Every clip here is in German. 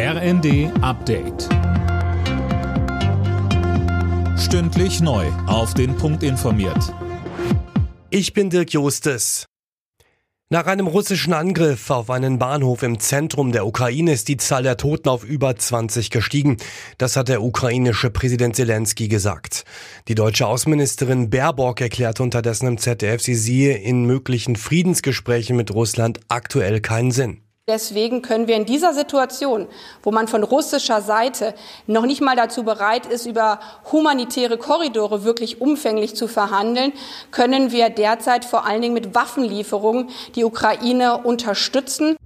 RND Update. Stündlich neu. Auf den Punkt informiert. Ich bin Dirk Jostes. Nach einem russischen Angriff auf einen Bahnhof im Zentrum der Ukraine ist die Zahl der Toten auf über 20 gestiegen. Das hat der ukrainische Präsident Zelensky gesagt. Die deutsche Außenministerin Baerbock erklärt unterdessen im ZDF, sie sehe in möglichen Friedensgesprächen mit Russland aktuell keinen Sinn. Deswegen können wir in dieser Situation, wo man von russischer Seite noch nicht mal dazu bereit ist, über humanitäre Korridore wirklich umfänglich zu verhandeln, können wir derzeit vor allen Dingen mit Waffenlieferungen die Ukraine unterstützen.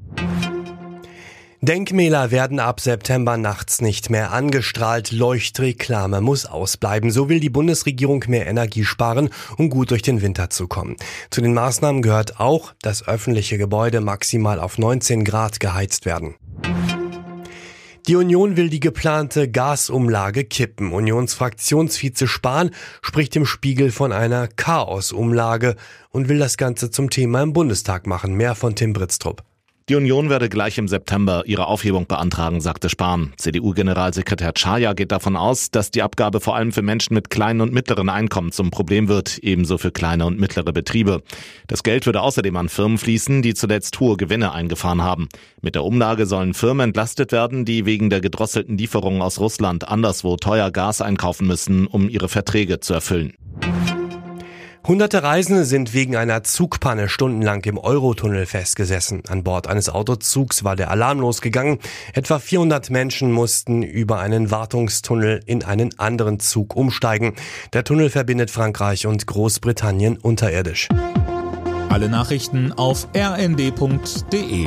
Denkmäler werden ab September nachts nicht mehr angestrahlt. Leuchtreklame muss ausbleiben. So will die Bundesregierung mehr Energie sparen, um gut durch den Winter zu kommen. Zu den Maßnahmen gehört auch, dass öffentliche Gebäude maximal auf 19 Grad geheizt werden. Die Union will die geplante Gasumlage kippen. Unionsfraktionsvize Spahn spricht im Spiegel von einer Chaosumlage und will das Ganze zum Thema im Bundestag machen. Mehr von Tim Britztrup. Die Union werde gleich im September ihre Aufhebung beantragen, sagte Spahn. CDU-Generalsekretär Chaya geht davon aus, dass die Abgabe vor allem für Menschen mit kleinen und mittleren Einkommen zum Problem wird, ebenso für kleine und mittlere Betriebe. Das Geld würde außerdem an Firmen fließen, die zuletzt hohe Gewinne eingefahren haben. Mit der Umlage sollen Firmen entlastet werden, die wegen der gedrosselten Lieferungen aus Russland anderswo teuer Gas einkaufen müssen, um ihre Verträge zu erfüllen. Hunderte Reisende sind wegen einer Zugpanne stundenlang im Eurotunnel festgesessen. An Bord eines Autozugs war der Alarm losgegangen. Etwa 400 Menschen mussten über einen Wartungstunnel in einen anderen Zug umsteigen. Der Tunnel verbindet Frankreich und Großbritannien unterirdisch. Alle Nachrichten auf rnd.de